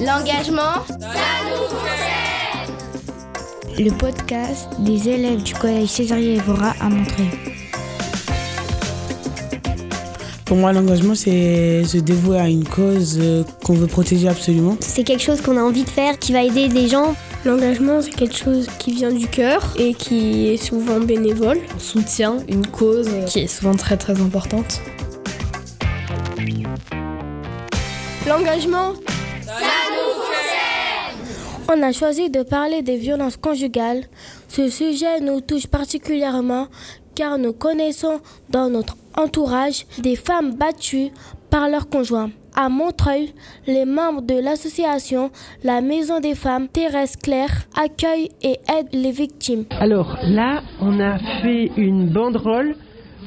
L'engagement, ça nous Le podcast des élèves du collège Césarier Evora a montré. Pour moi, l'engagement, c'est se dévouer à une cause euh, qu'on veut protéger absolument. C'est quelque chose qu'on a envie de faire, qui va aider des gens. L'engagement, c'est quelque chose qui vient du cœur et qui est souvent bénévole. On soutient une cause qui est souvent très très importante. L'engagement, on a choisi de parler des violences conjugales. Ce sujet nous touche particulièrement car nous connaissons dans notre entourage des femmes battues par leurs conjoints. À Montreuil, les membres de l'association La Maison des Femmes Thérèse Claire accueillent et aident les victimes. Alors là, on a fait une banderole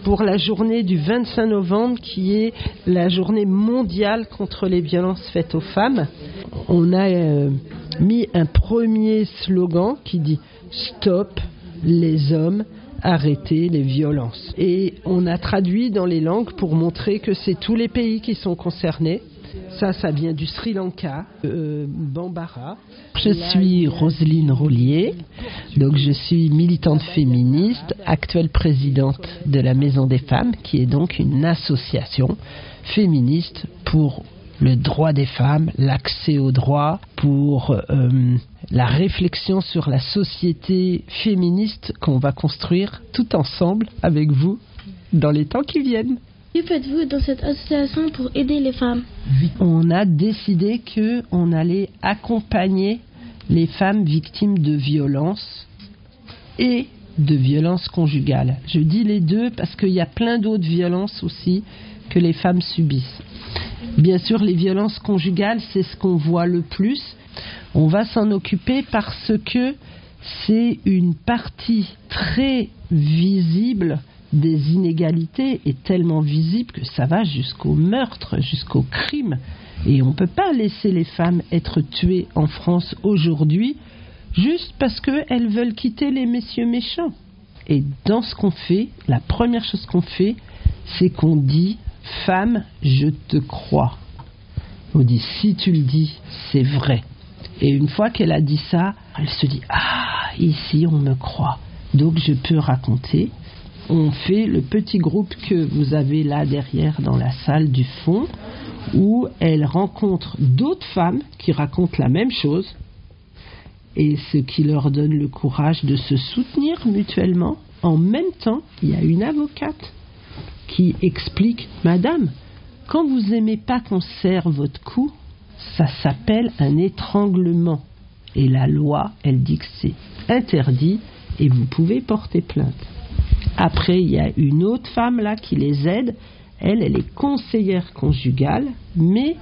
pour la journée du 25 novembre qui est la journée mondiale contre les violences faites aux femmes. On a euh, mis un premier slogan qui dit Stop les hommes, arrêtez les violences. Et on a traduit dans les langues pour montrer que c'est tous les pays qui sont concernés. Ça, ça vient du Sri Lanka, euh, Bambara. Je suis Roselyne Roulier, donc je suis militante féministe, actuelle présidente de la Maison des Femmes, qui est donc une association féministe pour le droit des femmes, l'accès au droit, pour euh, la réflexion sur la société féministe qu'on va construire tout ensemble avec vous dans les temps qui viennent. Que faites-vous dans cette association pour aider les femmes? On a décidé que on allait accompagner les femmes victimes de violences et de violences conjugales. Je dis les deux parce qu'il y a plein d'autres violences aussi que les femmes subissent. Bien sûr, les violences conjugales, c'est ce qu'on voit le plus. On va s'en occuper parce que c'est une partie très visible des inégalités et tellement visible que ça va jusqu'au meurtre, jusqu'au crime. Et on ne peut pas laisser les femmes être tuées en France aujourd'hui juste parce qu'elles veulent quitter les messieurs méchants. Et dans ce qu'on fait, la première chose qu'on fait, c'est qu'on dit Femme, je te crois. On dit Si tu le dis, c'est vrai. Et une fois qu'elle a dit ça, elle se dit Ah, ici on me croit. Donc je peux raconter. On fait le petit groupe que vous avez là derrière dans la salle du fond, où elle rencontre d'autres femmes qui racontent la même chose, et ce qui leur donne le courage de se soutenir mutuellement. En même temps, il y a une avocate qui explique Madame, quand vous n'aimez pas qu'on serre votre cou, ça s'appelle un étranglement. Et la loi, elle dit que c'est interdit et vous pouvez porter plainte. Après, il y a une autre femme là qui les aide. Elle, elle est conseillère conjugale, mais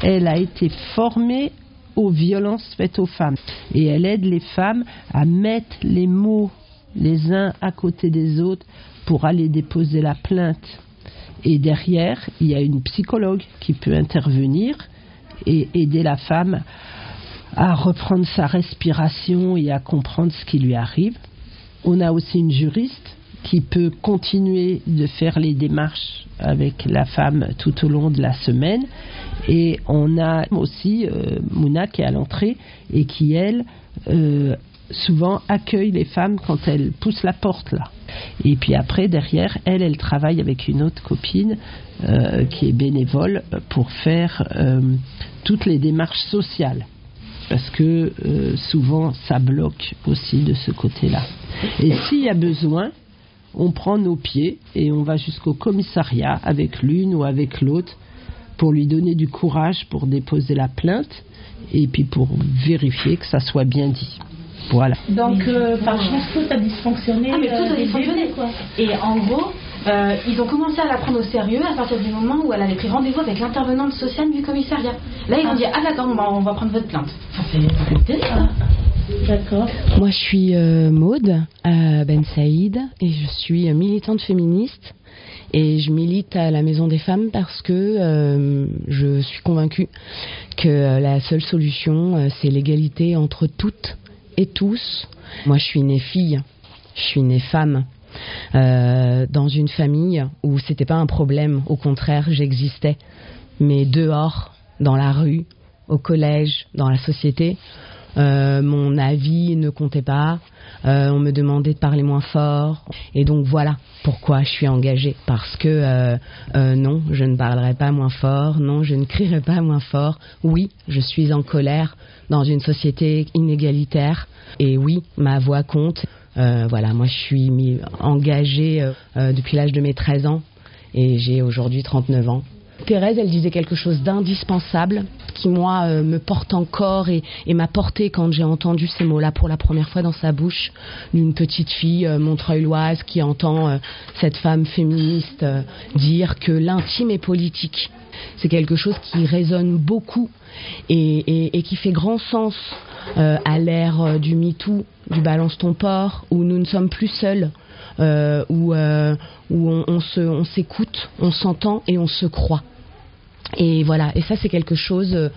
elle a été formée aux violences faites aux femmes. Et elle aide les femmes à mettre les mots les uns à côté des autres pour aller déposer la plainte. Et derrière, il y a une psychologue qui peut intervenir et aider la femme à reprendre sa respiration et à comprendre ce qui lui arrive. On a aussi une juriste qui peut continuer de faire les démarches avec la femme tout au long de la semaine. Et on a aussi euh, Mouna qui est à l'entrée et qui, elle, euh, souvent accueille les femmes quand elles poussent la porte là. Et puis après, derrière, elle, elle travaille avec une autre copine euh, qui est bénévole pour faire toutes les démarches sociales. Parce que souvent, ça bloque aussi de ce côté-là. Et s'il y a besoin, on prend nos pieds et on va jusqu'au commissariat avec l'une ou avec l'autre pour lui donner du courage pour déposer la plainte et puis pour vérifier que ça soit bien dit. Voilà. Donc, euh, par chance, tout a dysfonctionné. Ah, mais tout a euh, dysfonctionné, quoi. Et en gros, euh, ils ont commencé à la prendre au sérieux à partir du moment où elle avait pris rendez-vous avec l'intervenante sociale du commissariat. Là, ils ont dit Ah, d'accord, on va, on va prendre votre plainte. Enfin, c'est terrible. D'accord. Moi, je suis euh, Maude euh, Ben Saïd et je suis militante féministe. Et je milite à la Maison des Femmes parce que euh, je suis convaincue que euh, la seule solution, c'est l'égalité entre toutes et tous. Moi, je suis née fille, je suis née femme. dans une famille où c'était pas un problème, au contraire, j'existais. Mais dehors, dans la rue, au collège, dans la société, mon avis ne comptait pas. on me demandait de parler moins fort. Et donc voilà pourquoi je suis engagée. Parce que non, je ne parlerai pas moins fort. Non, je ne crierai pas moins fort. Oui, je suis en colère dans une société inégalitaire. Et oui, ma voix compte. voilà, moi je suis engagée depuis l'âge de mes 13 ans et j'ai aujourd'hui 39 ans. Thérèse, elle disait quelque chose d'indispensable qui, moi, euh, me porte encore et, m'a porté quand j'ai entendu ces mots-là pour la première fois dans sa bouche d'une petite fille euh, montreuilloise qui entend euh, cette femme féministe dire que l'intime est politique. C'est quelque chose qui résonne beaucoup et, qui fait grand sens à l'ère du MeToo, du balance ton port, où nous ne sommes plus seuls euh, où, euh, où on, on s'écoute, on s'entend et on se croit. Et voilà, et ça c'est quelque chose euh,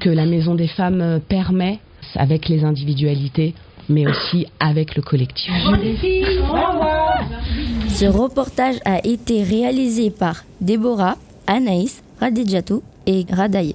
que la Maison des Femmes permet avec les individualités, mais aussi avec le collectif. Ce reportage a été réalisé par Déborah, Anaïs, Radidjatou et Radaye.